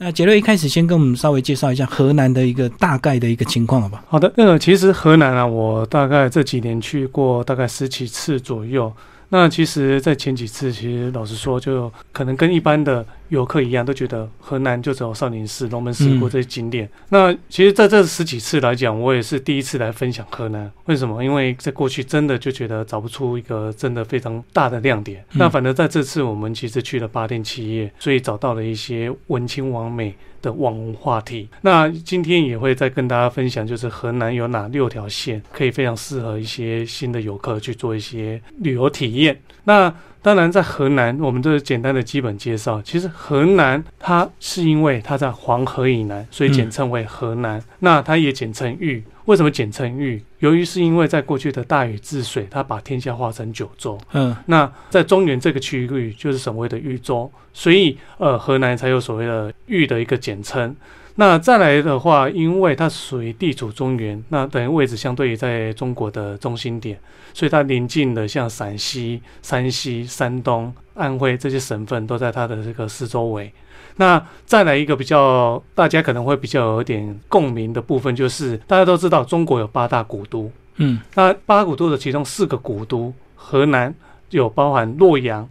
那杰瑞一开始先跟我们稍微介绍一下河南的一个大概的一个情况，好吧？好的，那个其实河南啊，我大概这几年去过大概十几次左右。那其实，在前几次，其实老实说，就可能跟一般的游客一样，都觉得河南就只有少林寺、龙门石窟这些景点。那其实在这十几次来讲，我也是第一次来分享河南。为什么？因为在过去真的就觉得找不出一个真的非常大的亮点。那反正在这次，我们其实去了八天七夜，所以找到了一些文青完美。的网红话题，那今天也会再跟大家分享，就是河南有哪六条线可以非常适合一些新的游客去做一些旅游体验。那当然，在河南，我们这是简单的基本介绍，其实河南它是因为它在黄河以南，所以简称为河南。那它也简称豫。为什么简称豫？由于是因为在过去的大禹治水，他把天下划成九州。嗯，那在中原这个区域就是所谓的豫州，所以呃，河南才有所谓的豫的一个简称。那再来的话，因为它属于地处中原，那等于位置相对于在中国的中心点，所以它临近的像陕西、山西、山东、安徽这些省份都在它的这个四周围。那再来一个比较，大家可能会比较有点共鸣的部分，就是大家都知道中国有八大古都，嗯，那八古都的其中四个古都，河南有包含洛阳、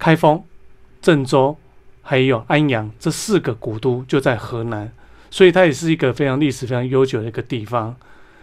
开封、郑州，还有安阳这四个古都就在河南，所以它也是一个非常历史非常悠久的一个地方。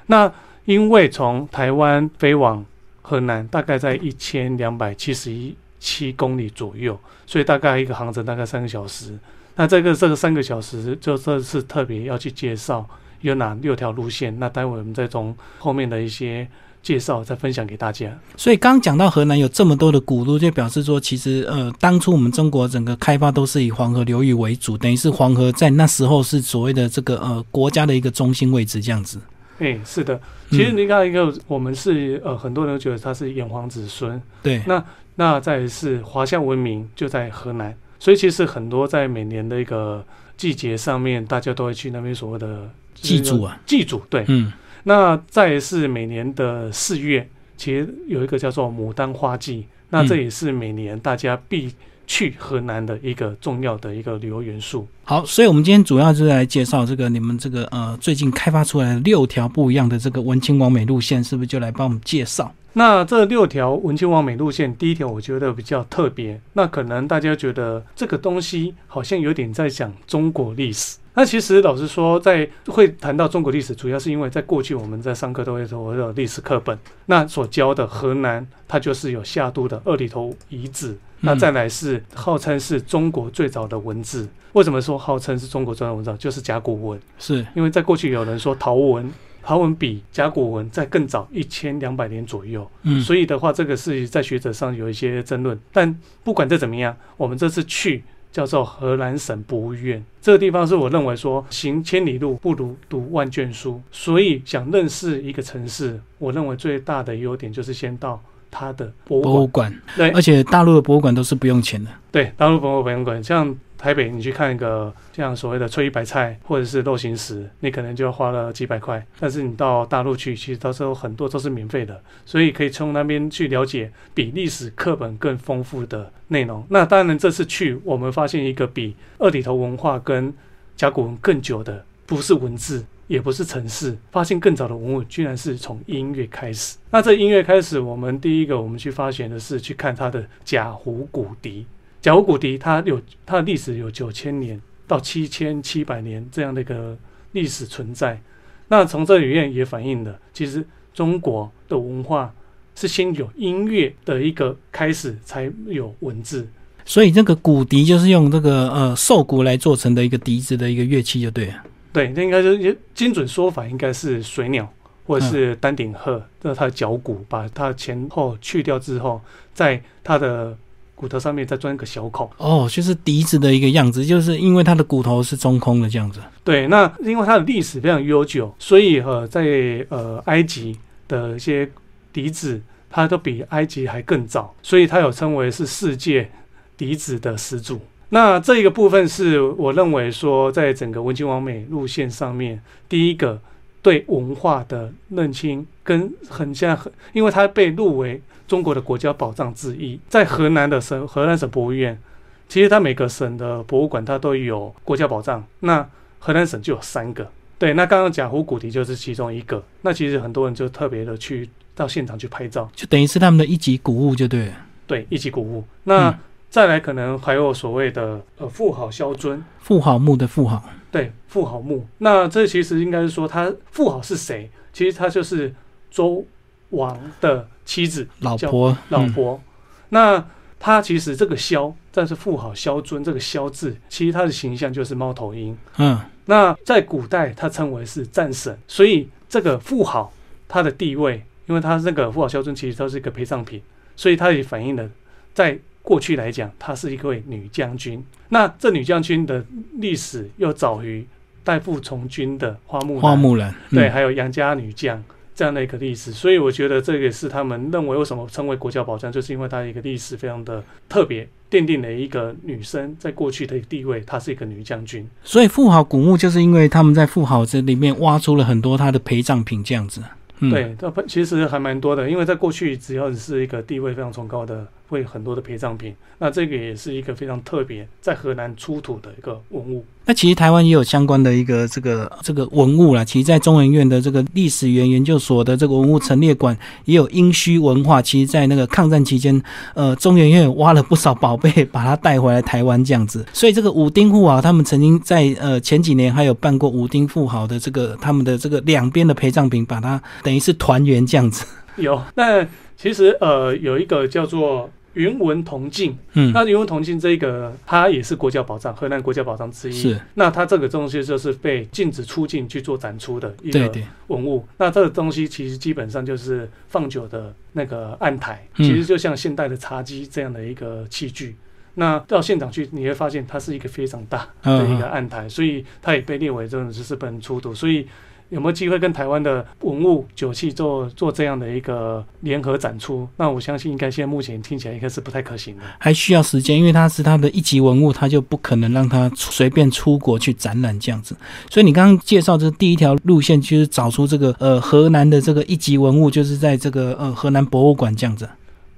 那因为从台湾飞往河南大概在一千两百七十一。七公里左右，所以大概一个航程大概三个小时。那这个这个三个小时，就这次特别要去介绍有哪六条路线。那待会我们再从后面的一些介绍再分享给大家。所以刚讲到河南有这么多的古都，就表示说，其实呃，当初我们中国整个开发都是以黄河流域为主，等于是黄河在那时候是所谓的这个呃国家的一个中心位置这样子。哎，是的，其实你看一个，我们是呃很多人都觉得他是炎黄子孙。对，那。那再是华夏文明就在河南，所以其实很多在每年的一个季节上面，大家都会去那边所谓的祭祖啊，祭祖对，嗯。那再是每年的四月，其实有一个叫做牡丹花季，那这也是每年大家必去河南的一个重要的一个旅游元素。好，所以我们今天主要就是来介绍这个你们这个呃最近开发出来的六条不一样的这个文青完美路线，是不是就来帮我们介绍？那这六条文青完美路线，第一条我觉得比较特别。那可能大家觉得这个东西好像有点在讲中国历史。那其实老实说，在会谈到中国历史，主要是因为在过去我们在上课都会说我有历史课本，那所教的河南，它就是有夏都的二里头遗址。那再来是号称是中国最早的文字。为什么说号称是中国最早的文字？就是甲骨文。是因为在过去有人说陶文。陶文比甲骨文在更早一千两百年左右，嗯，所以的话，这个是在学者上有一些争论。但不管这怎么样，我们这次去叫做河南省博物院这个地方，是我认为说行千里路不如读万卷书。所以想认识一个城市，我认为最大的优点就是先到它的博物馆。对，而且大陆的博物馆都是不用钱的。对，大陆博物馆像。台北，你去看一个像所谓的翠玉白菜或者是肉形石，你可能就要花了几百块。但是你到大陆去，其实到时候很多都是免费的，所以可以从那边去了解比历史课本更丰富的内容。那当然，这次去我们发现一个比二里头文化跟甲骨文更久的，不是文字，也不是城市，发现更早的文物，居然是从音乐开始。那这音乐开始，我们第一个我们去发现的是去看它的甲胡骨笛。甲骨古笛，它有它的历史有九千年到七千七百年这样的一个历史存在。那从这里面也反映了，其实中国的文化是先有音乐的一个开始，才有文字。所以这个骨笛就是用这个呃兽骨来做成的一个笛子的一个乐器，就对了。对，那应该就是精准说法，应该是水鸟或者是丹顶鹤，这是它的脚骨，把它前后去掉之后，在它的。骨头上面再钻一个小孔哦，就是笛子的一个样子，就是因为它的骨头是中空的这样子。对，那因为它的历史非常悠久，所以呃，在呃埃及的一些笛子，它都比埃及还更早，所以它有称为是世界笛子的始祖。那这一个部分是我认为说，在整个文青王美路线上面，第一个对文化的认清跟很像，很，因为它被入围。中国的国家宝藏之一，在河南的省河南省博物院，其实它每个省的博物馆它都有国家宝藏，那河南省就有三个。对，那刚刚贾湖古笛就是其中一个。那其实很多人就特别的去到现场去拍照，就等于是他们的一级古物，就对了。对，一级古物。那再来可能还有所谓的呃富豪肖尊，富豪墓的富豪。对，富豪墓。那这其实应该是说他富豪是谁？其实他就是周王的妻子，老婆，老婆。那他其实这个萧，但是富豪萧尊这个萧字，其实他的形象就是猫头鹰。嗯。那在古代，他称为是战神，所以这个富豪他的地位，因为他这个富豪肖尊其实都是一个陪葬品，所以他也反映了在过去来讲，她是一位女将军。那这女将军的历史又早于代父从军的花木兰花木兰，对，还有杨家女将。这样的一个历史，所以我觉得这也是他们认为为什么称为国家宝藏，就是因为它一个历史非常的特别，奠定了一个女生在过去的地位，她是一个女将军。所以富豪古墓就是因为他们在富豪这里面挖出了很多她的陪葬品，这样子。对，它其实还蛮多的，因为在过去只要你是一个地位非常崇高的。会很多的陪葬品，那这个也是一个非常特别，在河南出土的一个文物。那其实台湾也有相关的一个这个这个文物啦。其实，在中研院的这个历史园研究所的这个文物陈列馆，也有殷墟文化。其实，在那个抗战期间，呃，中研院挖了不少宝贝，把它带回来台湾这样子。所以，这个武丁富豪他们曾经在呃前几年还有办过武丁富豪的这个他们的这个两边的陪葬品，把它等于是团圆这样子。有，那其实呃有一个叫做。云纹铜镜，嗯，那云纹铜镜这个，它也是国家宝藏，河南国家宝藏之一。是，那它这个东西就是被禁止出境去做展出的一个文物。那这个东西其实基本上就是放酒的那个案台，其实就像现代的茶几这样的一个器具。那到现场去，你会发现它是一个非常大的一个案台，所以它也被列为这种知识本出土。所以。有没有机会跟台湾的文物酒器做做这样的一个联合展出？那我相信应该现在目前听起来应该是不太可行的，还需要时间，因为它是它的一级文物，它就不可能让它随便出国去展览这样子。所以你刚刚介绍这第一条路线，就是找出这个呃河南的这个一级文物，就是在这个呃河南博物馆这样子。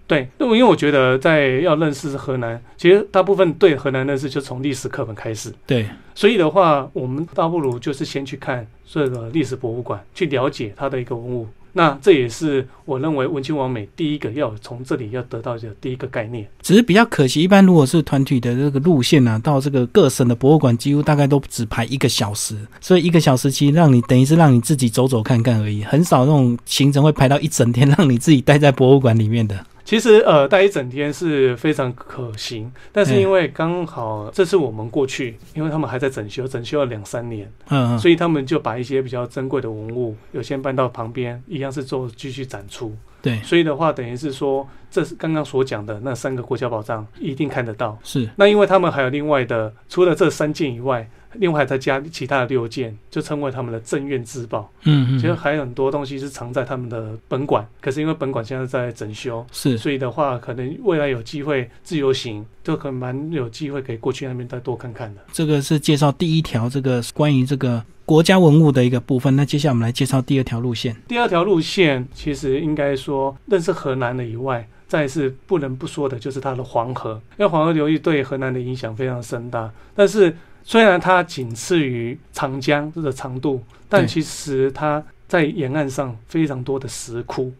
对，那么因为我觉得在要认识河南，其实大部分对河南认识就从历史课本开始。对，所以的话，我们倒不如就是先去看这个历史博物馆，去了解它的一个文物。那这也是我认为文青王美第一个要从这里要得到的第一个概念。只是比较可惜，一般如果是团体的这个路线呢，到这个各省的博物馆，几乎大概都只排一个小时，所以一个小时其实让你等于是让你自己走走看看而已，很少那种行程会排到一整天，让你自己待在博物馆里面的。其实呃，待一整天是非常可行，但是因为刚好这次我们过去，因为他们还在整修，整修了两三年，嗯，所以他们就把一些比较珍贵的文物，有先搬到旁边，一样是做继续展出。对，所以的话，等于是说，这是刚刚所讲的那三个国家宝藏一定看得到。是，那因为他们还有另外的，除了这三件以外。另外再加其他的六件，就称为他们的镇院之宝。嗯嗯，其实还有很多东西是藏在他们的本馆，可是因为本馆现在在整修，是，所以的话，可能未来有机会自由行，就可能蛮有机会可以过去那边再多看看的。这个是介绍第一条这个关于这个国家文物的一个部分。那接下来我们来介绍第二条路线。第二条路线其实应该说认识河南的以外，再是不能不说的就是它的黄河，因为黄河流域对河南的影响非常深大，但是。虽然它仅次于长江这个长度，但其实它在沿岸上非常多的石窟。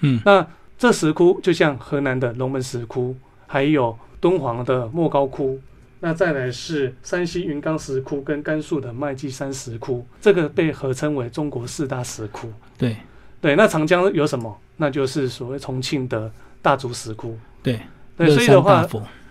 嗯，那这石窟就像河南的龙门石窟，还有敦煌的莫高窟，那再来是山西云冈石窟跟甘肃的麦积山石窟，这个被合称为中国四大石窟。对，对，那长江有什么？那就是所谓重庆的大足石窟。对，对，所以的话。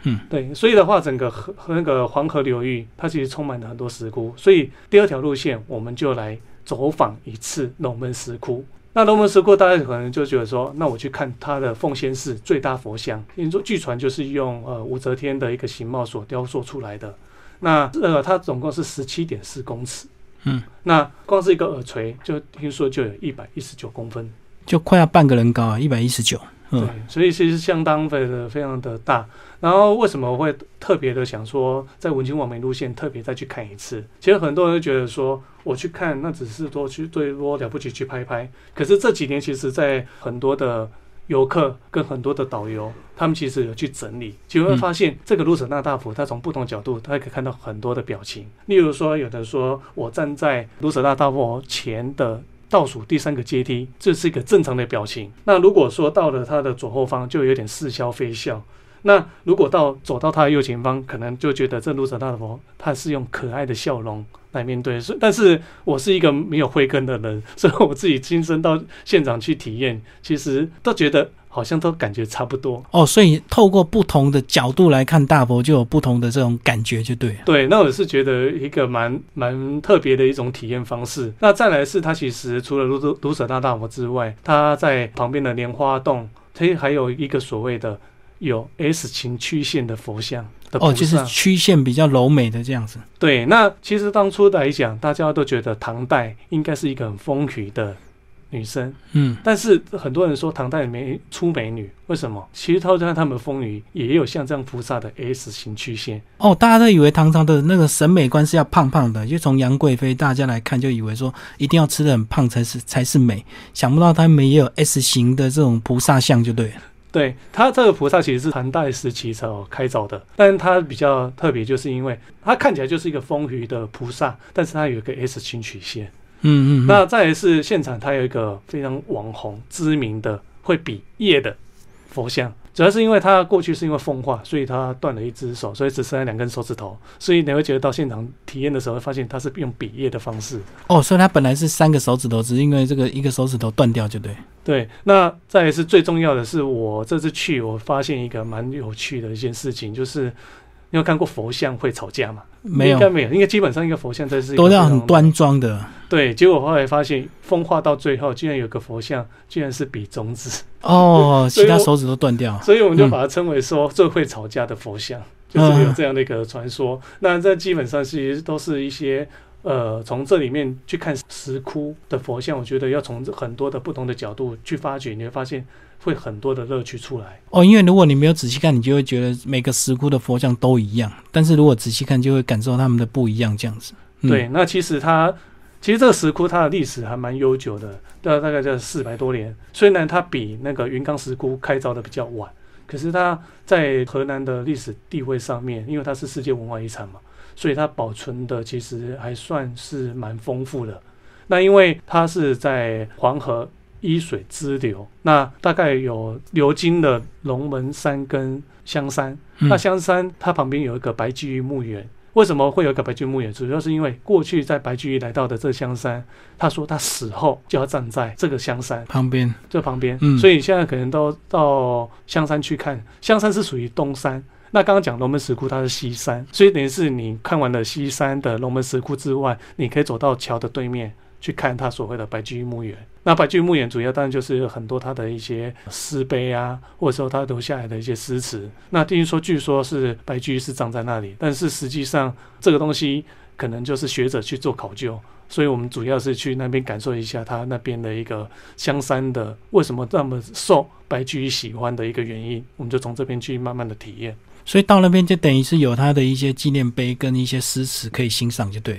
嗯，对，所以的话，整个河和那个黄河流域，它其实充满了很多石窟。所以第二条路线，我们就来走访一次龙门石窟。那龙门石窟，大家可能就觉得说，那我去看它的奉先寺最大佛像，因为说据传就是用呃武则天的一个形貌所雕塑出来的。那呃，它总共是十七点四公尺。嗯，那光是一个耳垂，就听说就有一百一十九公分，就快要半个人高啊，一百一十九。对，所以其实相当非的非常的大。然后为什么会特别的想说在文青网美路线特别再去看一次？其实很多人都觉得说我去看那只是多去最多了不起去拍拍。可是这几年其实，在很多的游客跟很多的导游，他们其实有去整理，就会发现这个卢舍那大佛，他从不同角度，它可以看到很多的表情。例如说，有的说我站在卢舍那大佛前的倒数第三个阶梯，这是一个正常的表情。那如果说到了他的左后方，就有点似笑非笑。那如果到走到他的右前方，可能就觉得这卢舍大佛，他是用可爱的笑容来面对。是，但是我是一个没有慧根的人，所以我自己亲身到现场去体验，其实都觉得好像都感觉差不多。哦，所以透过不同的角度来看大佛，就有不同的这种感觉，就对。对，那我是觉得一个蛮蛮特别的一种体验方式。那再来是它其实除了卢卢卢舍那大佛之外，它在旁边的莲花洞，它还有一个所谓的。有 S 型曲线的佛像的哦，就是曲线比较柔美的这样子。对，那其实当初来讲，大家都觉得唐代应该是一个很丰腴的女生，嗯，但是很多人说唐代没出美女，为什么？其实他看他们丰腴也有像这样菩萨的 S 型曲线。哦，大家都以为唐朝的那个审美观是要胖胖的，就从杨贵妃大家来看，就以为说一定要吃的很胖才是才是美，想不到他们也有 S 型的这种菩萨像，就对了。对他这个菩萨其实是唐代时期才开凿的，但是它比较特别，就是因为它看起来就是一个丰腴的菩萨，但是它有一个 S 型曲线。嗯嗯。那再来是现场，它有一个非常网红知名的会比耶的佛像。主要是因为他过去是因为风化，所以他断了一只手，所以只剩下两根手指头。所以你会觉得到现场体验的时候，发现他是用比耶的方式。哦，所以他本来是三个手指头，只是因为这个一个手指头断掉，就对。对，那再是最重要的是，我这次去，我发现一个蛮有趣的一件事情，就是。你有看过佛像会吵架吗？没有，应该没有。应该基本上一个佛像都是都要很端庄的。对，结果后来发现风化到最后，居然有个佛像，居然是比中指。哦，其他手指都断掉。所以我们就把它称为说最会吵架的佛像，就是有这样的一个传说。那这基本上其实都是一些呃，从这里面去看石窟的佛像，我觉得要从很多的不同的角度去发掘，你会发现。会很多的乐趣出来哦，因为如果你没有仔细看，你就会觉得每个石窟的佛像都一样。但是如果仔细看，就会感受他们的不一样，这样子。对，那其实它其实这个石窟它的历史还蛮悠久的，大大概在四百多年。虽然它比那个云冈石窟开凿的比较晚，可是它在河南的历史地位上面，因为它是世界文化遗产嘛，所以它保存的其实还算是蛮丰富的。那因为它是在黄河。依水支流，那大概有流经了龙门山跟香山。那香山它旁边有一个白居易墓园。为什么会有一个白居易墓园？主要是因为过去在白居易来到的这香山，他说他死后就要站在这个香山旁边，这旁边。所以现在可能都到香山去看。香山是属于东山。那刚刚讲龙门石窟它是西山，所以等于是你看完了西山的龙门石窟之外，你可以走到桥的对面。去看他所谓的白居易墓园。那白居易墓园主要当然就是很多他的一些诗碑啊，或者说他留下来的一些诗词。那听说据说是白居易是葬在那里，但是实际上这个东西可能就是学者去做考究，所以我们主要是去那边感受一下他那边的一个香山的为什么那么受白居易喜欢的一个原因，我们就从这边去慢慢的体验。所以到那边就等于是有他的一些纪念碑跟一些诗词可以欣赏，就对。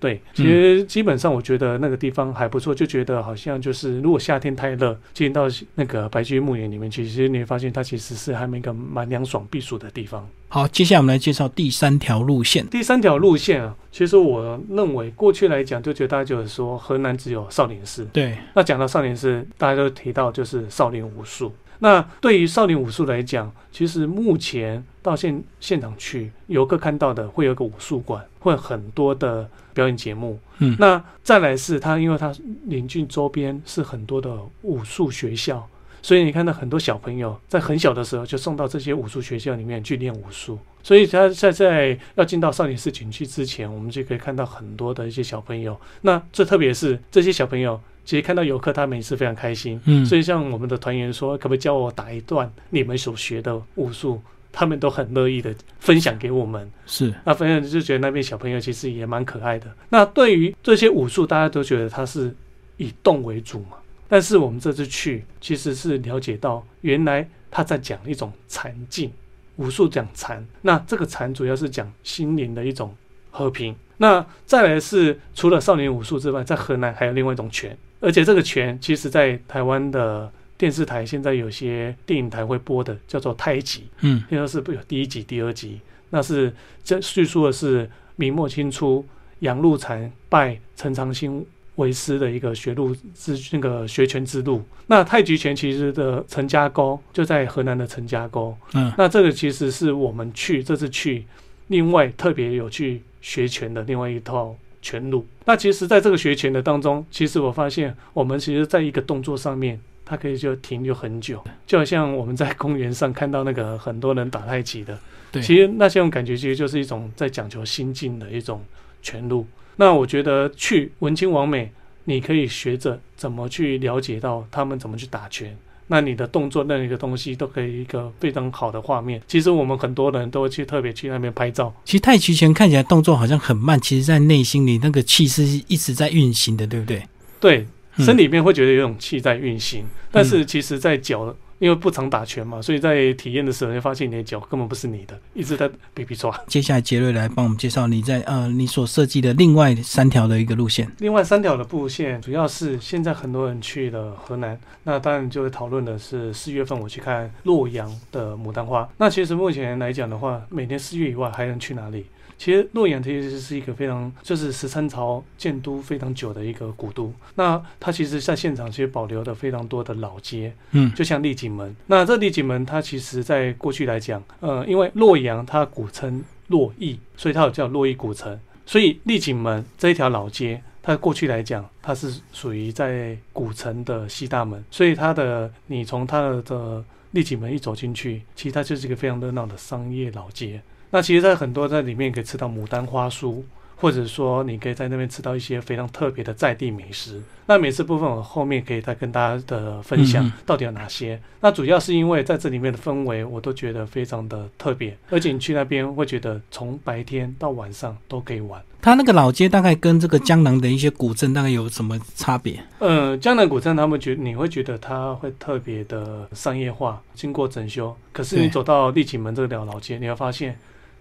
对，其实基本上我觉得那个地方还不错，就觉得好像就是如果夏天太热，进到那个白居易墓园里面去，其实你会发现它其实是还没一个蛮凉爽避暑的地方。好，接下来我们来介绍第三条路线。第三条路线啊，其实我认为过去来讲，就觉得大家就是说河南只有少林寺。对，那讲到少林寺，大家都提到就是少林武术。那对于少林武术来讲，其实目前到现现场去游客看到的会有个武术馆，会很多的表演节目。嗯，那再来是它，因为它邻近周边是很多的武术学校，所以你看到很多小朋友在很小的时候就送到这些武术学校里面去练武术。所以他在在要进到少林寺景区之前，我们就可以看到很多的一些小朋友。那最特别是这些小朋友。其实看到游客，他们也是非常开心。嗯，所以像我们的团员说，可不可以教我打一段你们所学的武术？他们都很乐意的分享给我们。是，那分享就觉得那边小朋友其实也蛮可爱的。那对于这些武术，大家都觉得它是以动为主嘛。但是我们这次去，其实是了解到，原来他在讲一种禅境，武术讲禅。那这个禅主要是讲心灵的一种和平。那再来是除了少年武术之外，在河南还有另外一种拳。而且这个拳，其实在台湾的电视台现在有些电影台会播的，叫做《太极》，嗯，应该是不有第一集、第二集，那是这叙述的是明末清初杨露禅拜陈长兴为师的一个学路之那个学拳之路。那太极拳其实的陈家沟就在河南的陈家沟，嗯，那这个其实是我们去这次去另外特别有去学拳的另外一套拳路。那其实，在这个学拳的当中，其实我发现我们其实在一个动作上面，它可以就停留很久，就好像我们在公园上看到那个很多人打太极的，对，其实那些种感觉其实就是一种在讲求心境的一种拳路。那我觉得去文青王美，你可以学着怎么去了解到他们怎么去打拳。那你的动作那一个东西都可以一个非常好的画面。其实我们很多人都会去特别去那边拍照。其实太极拳看起来动作好像很慢，其实在内心里那个气是一直在运行的，对不对？对，嗯身里面会觉得有种气在运行，但是其实在脚，因为不常打拳嘛，所以在体验的时候，你会发现你的脚根本不是你的，一直在比比抓。接下来杰瑞来帮我们介绍你在呃你所设计的另外三条的一个路线。另外三条的布线，主要是现在很多人去了河南，那当然就会讨论的是四月份我去看洛阳的牡丹花。那其实目前来讲的话，每年四月以外还能去哪里？其实洛阳其实是一个非常，就是十三朝建都非常久的一个古都。那它其实在现场其实保留的非常多的老街，嗯，就像丽景景门。那这丽景门它其实在过去来讲，呃，因为洛阳它古称洛邑，所以它有叫洛邑古城。所以丽景门这一条老街，它过去来讲，它是属于在古城的西大门，所以它的你从它的丽景门一走进去，其实它就是一个非常热闹的商业老街。那其实，在很多在里面可以吃到牡丹花酥，或者说你可以在那边吃到一些非常特别的在地美食。那美食部分我后面可以再跟大家的分享到底有哪些。那主要是因为在这里面的氛围，我都觉得非常的特别，而且你去那边会觉得从白天到晚上都可以玩。它那个老街大概跟这个江南的一些古镇大概有什么差别？呃，江南古镇他们觉你会觉得它会特别的商业化，经过整修。可是你走到丽景门这条老街，你会发现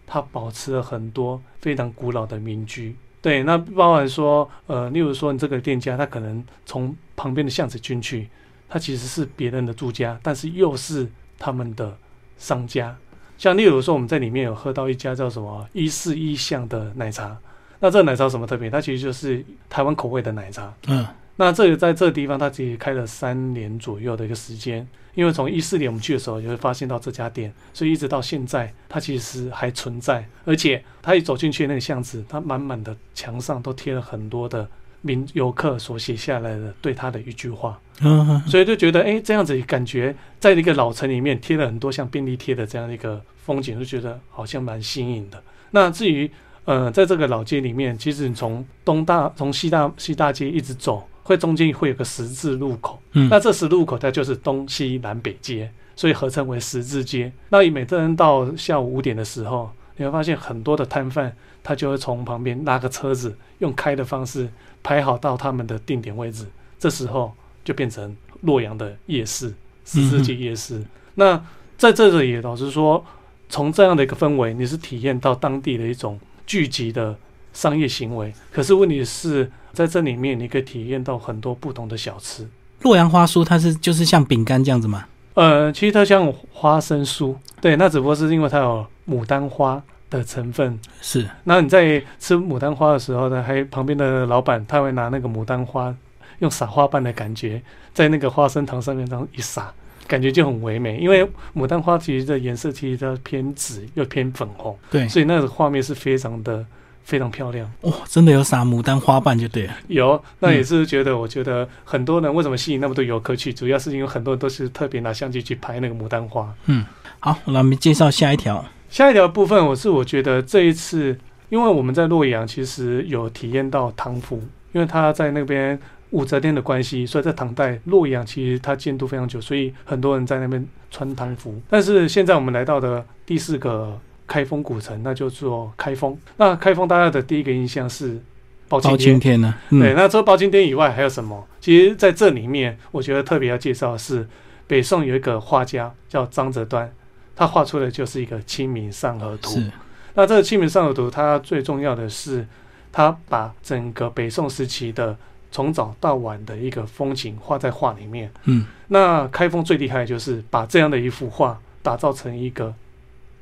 它保持了很多非常古老的民居。对，那包含说，呃，例如说你这个店家，他可能从旁边的巷子进去，他其实是别人的住家，但是又是他们的商家。像例如说，我们在里面有喝到一家叫什么一四一巷的奶茶，那这个奶茶什么特别？它其实就是台湾口味的奶茶。嗯，那这个在这个地方，它其实开了三年左右的一个时间，因为从一四年我们去的时候，就会发现到这家店，所以一直到现在，它其实还存在，而且它一走进去那个巷子，它满满的墙上都贴了很多的民游客所写下来的对它的一句话，嗯嗯所以就觉得，哎，这样子感觉在一个老城里面贴了很多像便利贴的这样的一个风景，就觉得好像蛮新颖的。那至于呃，在这个老街里面，其实你从东大从西大西大街一直走，会中间会有个十字路口。嗯，那这十字路口它就是东西南北街，所以合称为十字街。那每个人到下午五点的时候，你会发现很多的摊贩，他就会从旁边拉个车子，用开的方式排好到他们的定点位置。这时候就变成洛阳的夜市，十字街夜市。那在这里，老实说，从这样的一个氛围，你是体验到当地的一种聚集的商业行为。可是问题是在这里面，你可以体验到很多不同的小吃。洛阳花酥它是就是像饼干这样子吗？呃，其实它像花生酥，对，那只不过是因为它有牡丹花的成分。是，那你在吃牡丹花的时候呢，还旁边的老板他会拿那个牡丹花，用撒花瓣的感觉，在那个花生糖上面这样一撒，感觉就很唯美。因为牡丹花其实的颜色其实它偏紫又偏粉红，对，所以那个画面是非常的非常漂亮。哇，真的有撒牡丹花瓣就对了。有，那也是觉得，我觉得很多人为什么吸引那么多游客去，主要是因为很多人都是特别拿相机去拍那个牡丹花。嗯好，那我们介绍下一条。下一条部分，我是我觉得这一次，因为我们在洛阳其实有体验到唐服，因为他在那边武则天的关系，所以在唐代洛阳其实它建都非常久，所以很多人在那边穿唐服。但是现在我们来到的第四个开封古城，那就做开封。那开封大家的第一个印象是包青包天青。天呢？对，嗯，那除了包青天以外还有什么？其实在这里面，我觉得特别要介绍的是北宋有一个画家叫张择端，他画出的就是一个《清明上河图》。是，那这个《清明上河图》，它最重要的是，它把整个北宋时期的从早到晚的一个风景画在画里面。嗯，那开封最厉害的就是把这样的一幅画打造成一个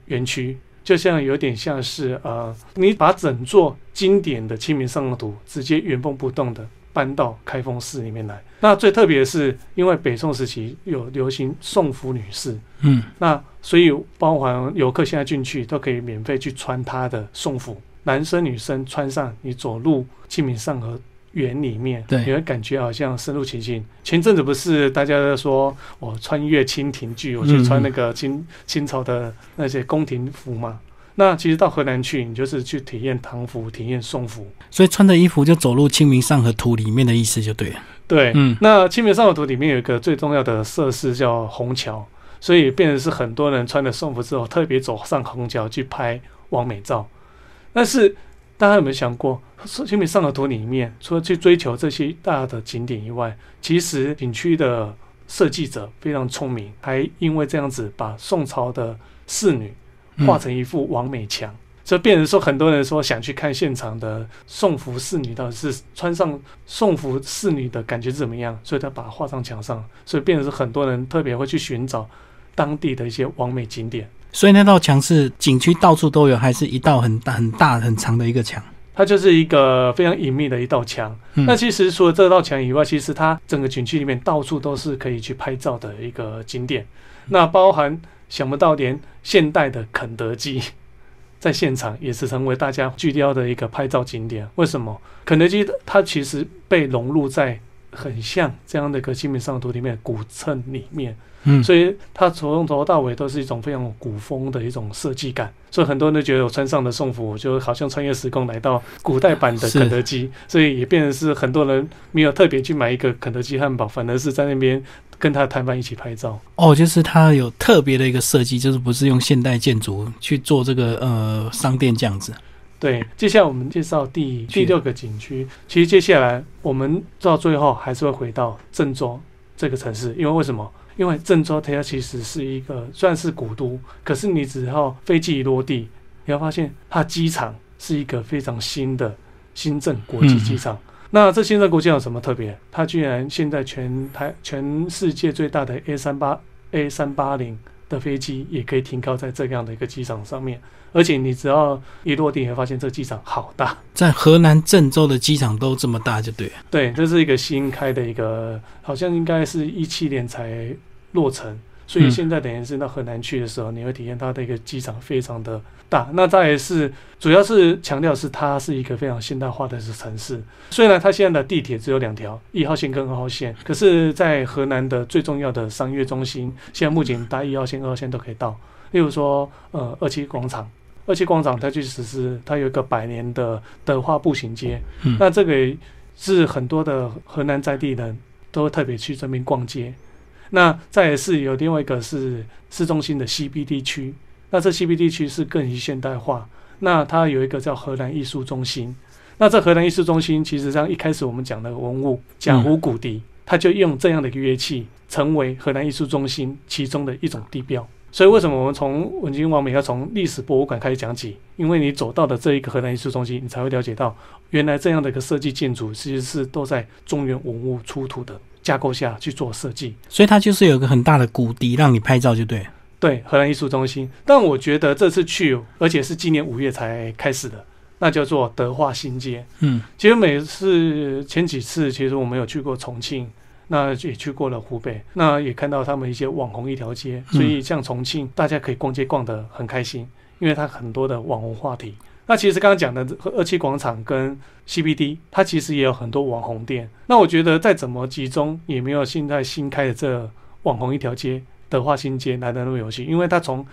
园区，就像有点像是呃，你把整座经典的《清明上河图》直接原封不动的搬到开封市里面来。那最特别的是，因为北宋时期有流行宋服女士，嗯，那所以包含游客现在进去都可以免费去穿她的宋服，男生女生穿上，你走入清明上河园里面，对你会感觉好像深入其境。前阵子不是大家都说我穿越清廷剧，我去穿那个清清朝的那些宫廷服嘛？那其实到河南去，你就是去体验唐服，体验宋服。所以穿的衣服就走入《清明上河图》里面的意思就对了。对，嗯那《清明上河图》里面有一个最重要的设施叫虹桥，所以变成是很多人穿了宋服之后，特别走上虹桥去拍完美照。但是大家有没有想过，《清明上河图》里面除了去追求这些大的景点以外，其实景区的设计者非常聪明，还因为这样子把宋朝的侍女嗯画成一幅王美墙。所以变成说，很多人说想去看现场的宋服侍女到底是穿上宋服侍女的感觉是怎么样，所以他把它画上墙上，所以变成是很多人特别会去寻找当地的一些完美景点。所以那道墙是景区到处都有，还是一道很大、很大、很长的一个墙？它就是一个非常隐秘的一道墙。嗯那其实除了这道墙以外，其实它整个景区里面到处都是可以去拍照的一个景点。那包含想不到连现代的肯德基，在现场也是成为大家聚焦的一个拍照景点。为什么？肯德基它其实被融入在很像这样的一个《清明上河图》里面古镇里面。嗯，所以它从头到尾都是一种非常古风的一种设计感，所以很多人都觉得我穿上的宋服，就好像穿越时空来到古代版的肯德基，所以也变成是很多人没有特别去买一个肯德基汉堡，反而是在那边跟他的摊贩一起拍照。哦，就是它有特别的一个设计，就是不是用现代建筑去做这个呃商店这样子。对，接下来我们介绍第第六个景区。其实接下来我们到最后还是会回到郑州这个城市，因为为什么？因为郑州它其实是一个算是古都，可是你只要飞机一落地，你会发现它机场是一个非常新的新郑国际机场。那这新郑国际有什么特别？它居然现在全台全世界最大的 A 三八 A 三八零的飞机也可以停靠在这样的一个机场上面。而且你只要一落地，你会发现这个机场好大。在河南郑州的机场都这么大，就对了。对，这是一个新开的一个，好像应该是一七年才落成，所以嗯现在等于是到河南去的时候，你会体验它的一个机场非常的大。那再也是，主要是强调是它是一个非常现代化的城市。虽然它现在的地铁只有两条，一号线跟二号线，可是，在河南的最重要的商业中心，现在目前搭一号线、二号线都可以到。例如说，呃，二七广场。二期广场它确实是它有一个百年的德化步行街，嗯那这个是很多的河南在地人都会特别去这边逛街。那再也是有另外一个是市中心的 CBD 区，那这 CBD 区是更于现代化。那它有一个叫河南艺术中心，那这河南艺术中心其实上一开始我们讲的文物贾湖骨笛，它就用这样的一个乐器成为河南艺术中心其中的一种地标。所以为什么我们从文津王美要从历史博物馆开始讲起？因为你走到的这一个河南艺术中心，你才会了解到，原来这样的一个设计建筑其实是都在中原文物出土的架构下去做设计。所以它就是有一个很大的谷底让你拍照，就对。对，河南艺术中心。但我觉得这次去，而且是今年五月才开始的，那叫做德化新街。嗯，其实每次前几次，其实我们有去过重庆，那也去过了湖北，那也看到他们一些网红一条街。嗯所以像重庆，大家可以逛街逛得很开心，因为它很多的网红话题。那其实刚刚讲的二期广场跟 CBD，它其实也有很多网红店。那我觉得再怎么集中，也没有现在新开的这网红一条街德化新街来的那么有趣，因为它从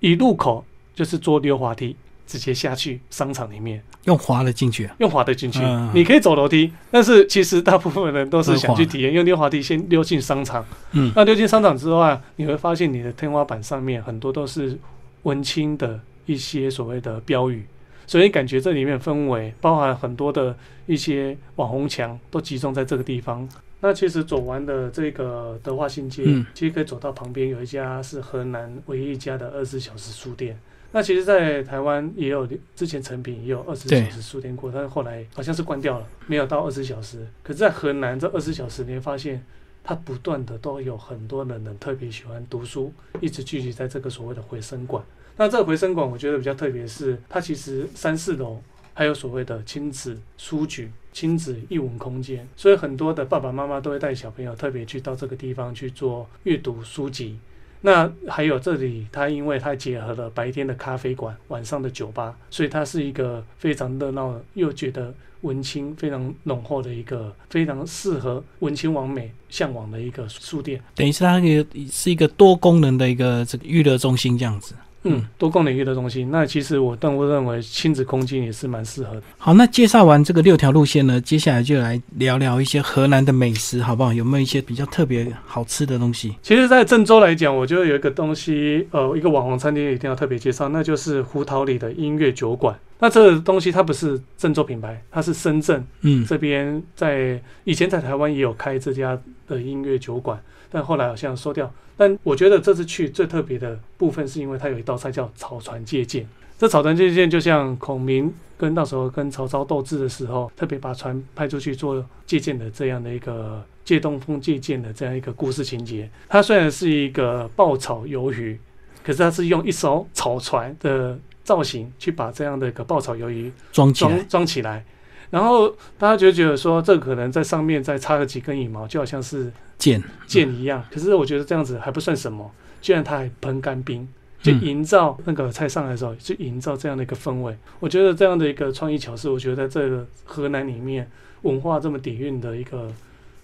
一入口就是坐溜滑梯直接下去商场里面。用滑的进去啊。用滑的进去，嗯你可以走楼梯，但是其实大部分人都是想去体验用溜滑梯先溜进商场。嗯，那溜进商场之后啊，你会发现你的天花板上面很多都是文青的一些所谓的标语，所以感觉这里面氛围包含很多的一些网红墙都集中在这个地方。那其实走完的这个德化新街，嗯其实可以走到旁边有一家是河南唯一一家的二十四小时书店。那其实，在台湾也有之前成品也有二十四小时书店过，但是后来好像是关掉了，没有到二十小时。可是，在河南这二十小时，你会发现它不断的都有很多人呢特别喜欢读书，一直聚集在这个所谓的回声馆。那这个回声馆，我觉得比较特别是，它其实三四楼还有所谓的亲子书局、亲子译文空间，所以很多的爸爸妈妈都会带小朋友特别去到这个地方去做阅读书籍。那还有这里，它因为它结合了白天的咖啡馆、晚上的酒吧，所以它是一个非常热闹又觉得文青非常浓厚的一个非常适合文青王美向往的一个书店。等于是它也是一个多功能的一个这个娱乐中心这样子。嗯，多功领域的东西。那其实我但我认为亲子空间也是蛮适合的。好，那介绍完这个六条路线呢，接下来就来聊聊一些河南的美食，好不好？有没有一些比较特别好吃的东西？其实，在郑州来讲，我觉得有一个东西，呃，一个网红餐厅一定要特别介绍，那就是胡桃里的音乐酒馆。那这个东西它不是郑州品牌，它是深圳，嗯，这边在以前在台湾也有开这家的音乐酒馆。但后来好像收掉。但我觉得这次去最特别的部分，是因为它有一道菜叫草船借箭。这草船借箭就像孔明跟到时候跟曹操斗智的时候，特别把船派出去做借箭的这样的一个借东风借箭的这样一个故事情节。它虽然是一个爆炒鱿鱼，可是它是用一艘草船的造型去把这样的一个爆炒鱿鱼装装装起来。然后大家就觉得说，这可能在上面再插个几根羽毛，就好像是剑剑一样。可是我觉得这样子还不算什么，居然他还喷干冰，就营造那个菜上来的时候，就营造这样的一个氛围。我觉得这样的一个创意巧思，我觉得在这个河南里面文化这么底蕴的一个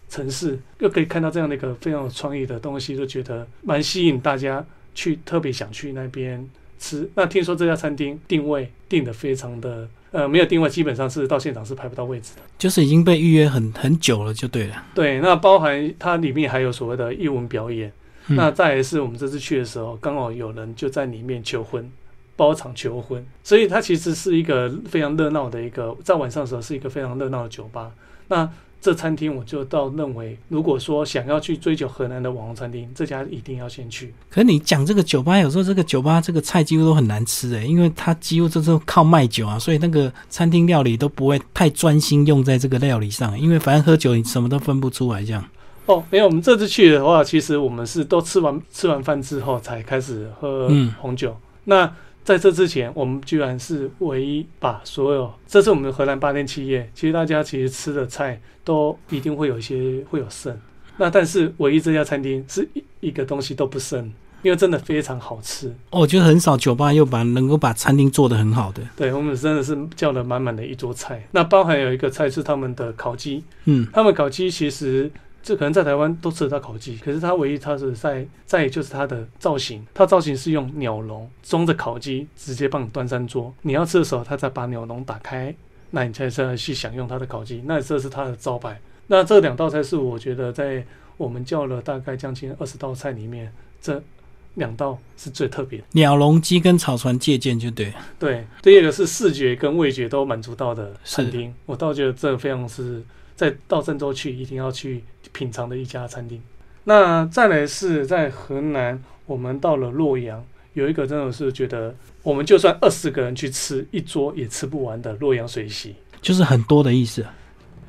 城市，又可以看到这样的一个非常有创意的东西，就觉得蛮吸引大家去特别想去那边吃。那听说这家餐厅定位定的非常的。呃，没有定位，基本上是到现场是排不到位置的，就是已经被预约很很久了，就对了。对，那包含它里面还有所谓的艺文表演。那再来是我们这次去的时候，刚好有人就在里面求婚，包场求婚，所以它其实是一个非常热闹的一个，在晚上的时候是一个非常热闹的酒吧。那这餐厅我就倒认为，如果说想要去追求河南的网红餐厅，这家一定要先去。可你讲这个酒吧，有时候这个酒吧这个菜几乎都很难吃诶，因为它几乎就是靠卖酒啊，所以那个餐厅料理都不会太专心用在这个料理上，因为反正喝酒你什么都分不出来这样。哦，没有，我们这次去的话，其实我们是都吃完吃完饭之后才开始喝红酒。那在这之前，我们居然是唯一把所有，这是我们的荷兰八天七夜。其实大家其实吃的菜都一定会有一些会有剩，那但是唯一这家餐厅是一一个东西都不剩，因为真的非常好吃。我觉得很少酒吧又把能够把餐厅做得很好的。对我们真的是叫了满满的一桌菜，那包含有一个菜是他们的烤鸡，嗯，他们烤鸡其实。这可能在台湾都吃得到烤鸡，可是它唯一它是在在就是它的造型，它造型是用鸟笼装着烤鸡，直接帮你端上桌。你要吃的时候，它再把鸟笼打开，那你才再去享用它的烤鸡。那这是它的招牌。那这两道菜是我觉得在我们叫了大概将近二十道菜里面，这两道是最特别。鸟笼鸡跟草船借箭就对。对，第二个是视觉跟味觉都满足到的餐厅，我倒觉得这非常是在到郑州去一定要去。品尝的一家餐厅，那再来是在河南，我们到了洛阳，有一个真的是觉得，我们就算二十个人去吃一桌也吃不完的洛阳水席，就是很多的意思。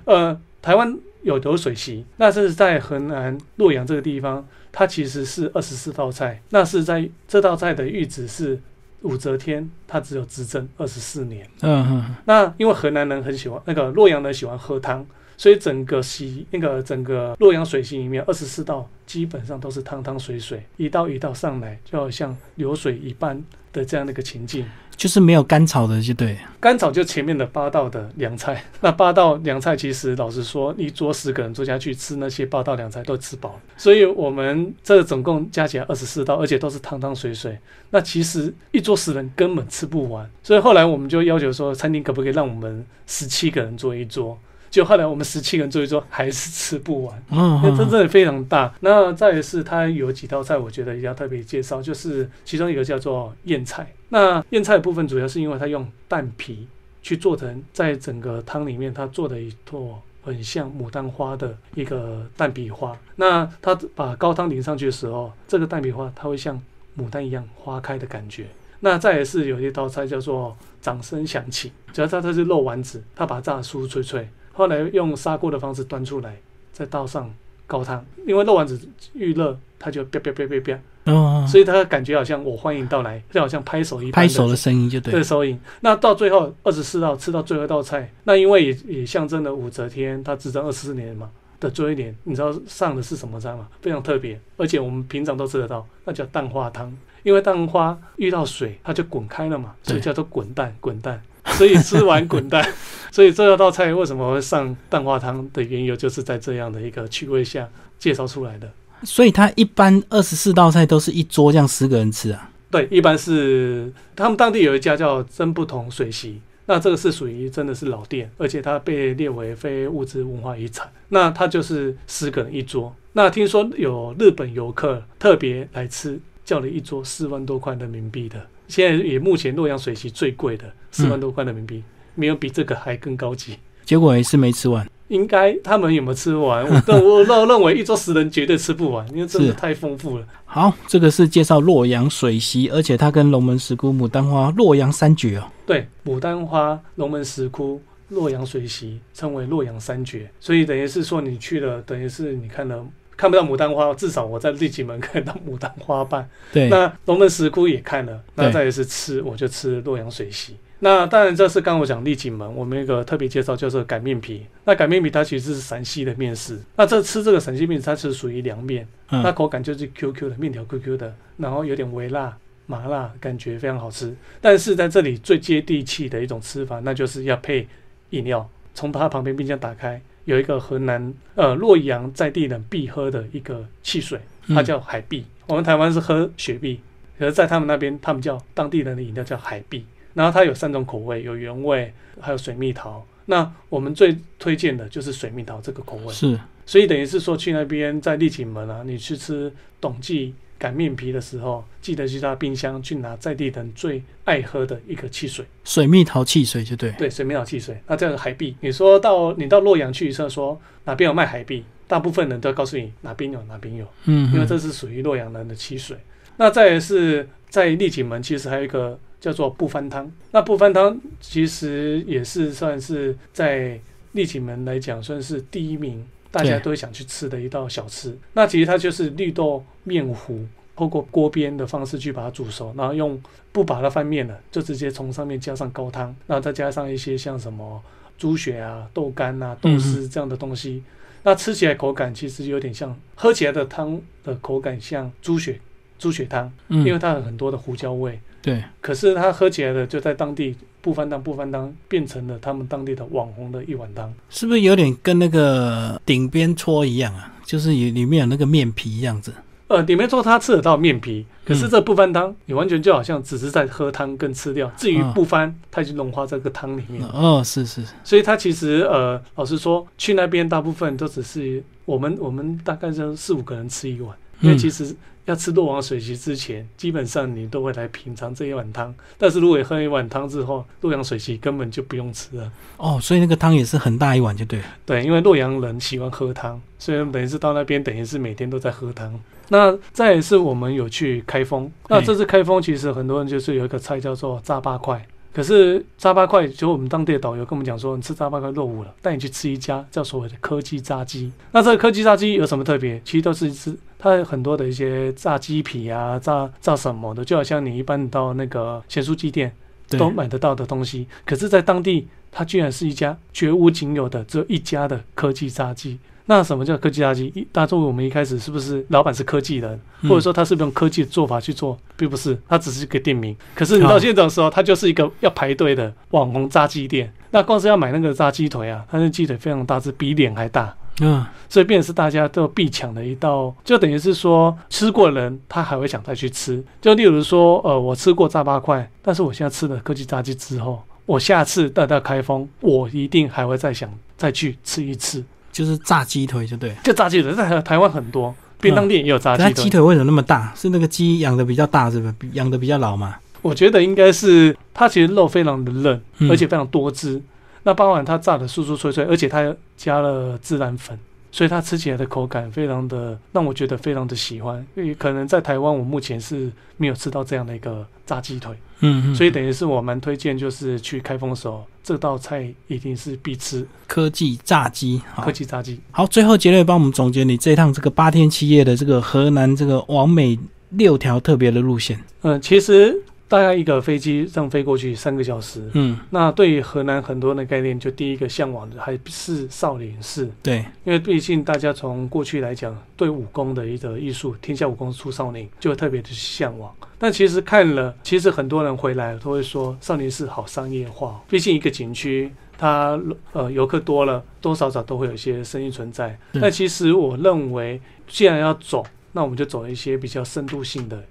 呃，台湾有流水席，那是在河南洛阳这个地方，它其实是二十四道菜，那是在这道菜的玉旨是武则天，她只有执政二十四年。嗯哼，那因为河南人很喜欢那个洛阳人喜欢喝汤。所以整个席那个整个洛阳水席里面，二十四道基本上都是汤汤水水，一道一道上来，就好像流水一般的这样的一个情境，就是没有干炒的，就对。干炒就前面的八道的凉菜，那八道凉菜其实老实说，一桌十个人坐下去吃那些八道凉菜都吃饱了。所以我们这总共加起来二十四道，而且都是汤汤水水，那其实一桌十人根本吃不完。所以后来我们就要求说，餐厅可不可以让我们十七个人坐一桌？就后来我们十七个人坐一桌还是吃不完，嗯，那真的非常大。那再是它有几道菜，我觉得也要特别介绍，就是其中一个叫做燕菜。那燕菜的部分主要是因为它用蛋皮去做成，在整个汤里面它做的一坨很像牡丹花的一个蛋皮花。那它把高汤淋上去的时候，这个蛋皮花它会像牡丹一样花开的感觉。那再也是有一道菜叫做掌声响起，主要它它是肉丸子，它把它炸酥酥脆脆，后来用砂锅的方式端出来，再倒上高汤，因为肉丸子预热，它就啪啪啪啪啪，哦，所以它感觉好像我欢迎到来，就好像拍手一般拍手的声音就对对，收银。那到最后二十四道吃到最后一道菜，那因为也也象征了武则天她执政二十四年嘛的最后一年，你知道上的是什么菜吗？非常特别，而且我们平常都吃得到，那叫蛋花汤。因为蛋花遇到水，它就滚开了嘛，所以对叫做滚蛋滚蛋。所以吃完滚蛋，所以这道菜为什么会上蛋花汤的缘由，就是在这样的一个趣味下介绍出来的。所以它一般二十四道菜都是一桌这样十个人吃啊。对，一般是他们当地有一家叫真不同水席，那这个是属于真的是老店，而且它被列为非物质文化遗产。那它就是十个人一桌。那听说有日本游客特别来吃，叫了一桌四万多块人民币的。现在也目前洛阳水席最贵的四万多块人民币，没有比这个还更高级。结果也是没吃完。应该他们有没有吃完？我但我认认为一桌十人绝对吃不完，因为真的太丰富了。好，这个是介绍洛阳水席，而且它跟龙门石窟、牡丹花、洛阳三绝哦。对，牡丹花、龙门石窟、洛阳水席称为洛阳三绝，所以等于是说你去了，等于是你看了看不到牡丹花，至少我在丽景门看到牡丹花瓣。对，那龙门石窟也看了，那再也是吃，我就吃洛阳水席。那当然，这是刚刚我讲丽景门，我们一个特别介绍叫做擀面皮。那擀面皮它其实是陕西的面食，那这吃这个陕西面食，它是属于凉面，那嗯，口感就是 QQ 的面条 QQ 的，然后有点微辣、麻辣，感觉非常好吃。但是在这里最接地气的一种吃法，那就是要配饮料。从它旁边冰箱打开，有一个河南呃洛阳在地人必喝的一个汽水，它嗯叫海碧。我们台湾是喝雪碧，可是在他们那边，他们叫当地人的饮料叫海碧。然后它有三种口味，有原味，还有水蜜桃。那我们最推荐的就是水蜜桃这个口味。是所以等于是说去那边在丽景门啊，你去吃董记擀面皮的时候，记得去他冰箱去拿在地人最爱喝的一个汽水，水蜜桃汽水就对。对，水蜜桃汽水。那这个海碧，你说到你到洛阳去测说哪边有卖海碧，大部分人都要告诉你哪边有哪边有，嗯，因为这是属于洛阳人的汽水。那再来是在丽景门，其实还有一个叫做不翻汤。那不翻汤其实也是算是在丽景门来讲算是第一名，大家都会想去吃的一道小吃。那其实它就是绿豆面糊，透过锅边的方式去把它煮熟，然后用不把它翻面了，就直接从上面加上高汤，然后再加上一些像什么猪血啊、豆干啊、豆丝这样的东西。那吃起来口感其实有点像，喝起来的汤的口感像猪血猪血汤，嗯，因为它有很多的胡椒味。对，可是它喝起来的就在当地不翻汤不翻汤，变成了他们当地的网红的一碗汤。是不是有点跟那个顶边搓一样啊？就是有里面有那个面皮这样子。呃，里面说它吃得到面皮，可是嗯这不翻汤，你完全就好像只是在喝汤跟吃掉。至于嗯不翻，它已经融化在这个汤里面了。哦，是是，是所以它其实呃，老实说，去那边大部分都只是我们我们大概就四五个人吃一碗，因为嗯其实要吃洛王水席之前，基本上你都会来品尝这一碗汤。但是如果喝一碗汤之后，洛阳水席根本就不用吃了。哦，所以那个汤也是很大一碗就对了。对，因为洛阳人喜欢喝汤，所以等于是到那边等于是每天都在喝汤。那再也是我们有去开封，那这次开封其实很多人就是有一个菜叫做炸八块，可是炸八块就我们当地的导游跟我们讲说，你吃炸八块落伍了，带你去吃一家叫所谓的科技炸鸡。那这个科技炸鸡有什么特别？其实都是吃它有很多的一些炸鸡皮啊，炸炸什么的，就好像你一般到那个咸酥鸡店，都买得到的东西。可是，在当地，它居然是一家绝无仅有的只有一家的科技炸鸡。那什么叫科技炸鸡？一大众我们一开始是不是老板是科技人，嗯或者说他是不是用科技的做法去做，并不是，他只是一个店名。可是你到现场的时候，他就是一个要排队的网红炸鸡店。那光是要买那个炸鸡腿啊，他那鸡腿非常大只，比脸还大。嗯，所以变成是大家都必抢的一道，就等于是说吃过的人他还会想再去吃。就例如说，呃，我吃过炸八块，但是我现在吃了科技炸鸡之后，我下次带到开封，我一定还会再想再去吃一次。就是炸鸡腿就对。就炸鸡腿在台台湾很多，便当店也有炸鸡腿。鸡腿为什么那么大？是那个鸡养的比较大，是不是？比养的比较老嘛？我觉得应该是它其实肉非常的嫩，嗯而且非常多汁。那包含它炸的酥酥脆脆，而且它加了孜然粉，所以它吃起来的口感非常的让我觉得非常的喜欢。因为可能在台湾，我目前是没有吃到这样的一个炸鸡腿，嗯嗯，所以等于是我蛮推荐，就是去开封的时候，这道菜一定是必吃科技炸鸡，好科技炸鸡。好，最后杰瑞帮我们总结你这一趟这个八天七夜的这个河南这个完美六条特别的路线。嗯，其实大概一个飞机这样飞过去三个小时。嗯，那对于河南很多人的概念，就第一个向往的还是少林寺，对，因为毕竟大家从过去来讲，对武功的一个艺术，天下武功出少林，就会特别的向往。但其实看了，其实很多人回来都会说，少林寺好商业化，毕竟一个景区。它呃游客多了，多少少都会有一些生意存在。嗯但其实我认为，既然要走，那我们就走一些比较深度性的。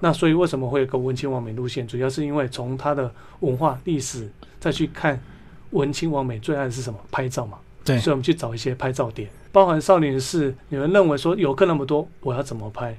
那所以为什么会有个文青完美路线？主要是因为从它的文化历史再去看文青完美最爱的是什么？拍照嘛。对所以我们去找一些拍照点，包含少林寺。你们认为说游客那么多，我要怎么拍？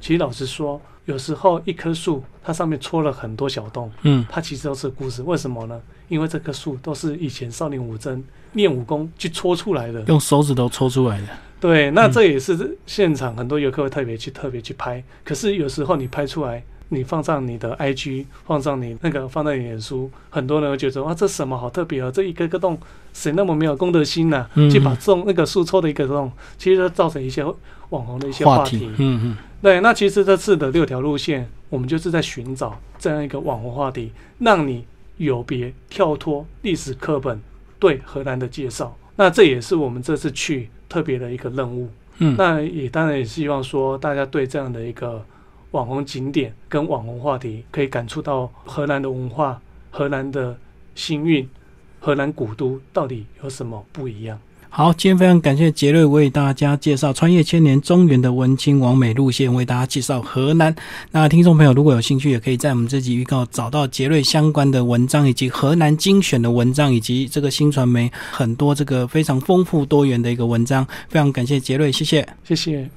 其实老实说，有时候一棵树它上面戳了很多小洞，嗯，它其实都是故事。为什么呢？因为这棵树都是以前少林武僧练武功去戳出来的。用手指头戳出来的。对，那嗯这也是现场很多游客会特别去特别去拍。可是有时候你拍出来，你放上你的 IG，放上你那个放在你脸书，很多人会觉得哇，这什么好特别哦，这一个个洞谁那么没有公德心呢、嗯去把种那个树抽的一个洞，其实造成一些网红的一些话话题。嗯嗯，对，那其实这次的六条路线，我们就是在寻找这样一个网红话题，让你有别跳脱历史课本对荷兰的介绍。那这也是我们这次去特别的一个任务。嗯，那也当然也希望说，大家对这样的一个网红景点跟网红话题，可以感触到荷兰的文化、荷兰的幸运、荷兰古都到底有什么不一样。好，今天非常感谢杰瑞为大家介绍穿越千年中原的文青王美路线，为大家介绍河南。那听众朋友如果有兴趣，也可以在我们这集预告找到杰瑞相关的文章，以及河南精选的文章，以及这个新传媒很多这个非常丰富多元的一个文章。非常感谢杰瑞，谢谢。谢谢。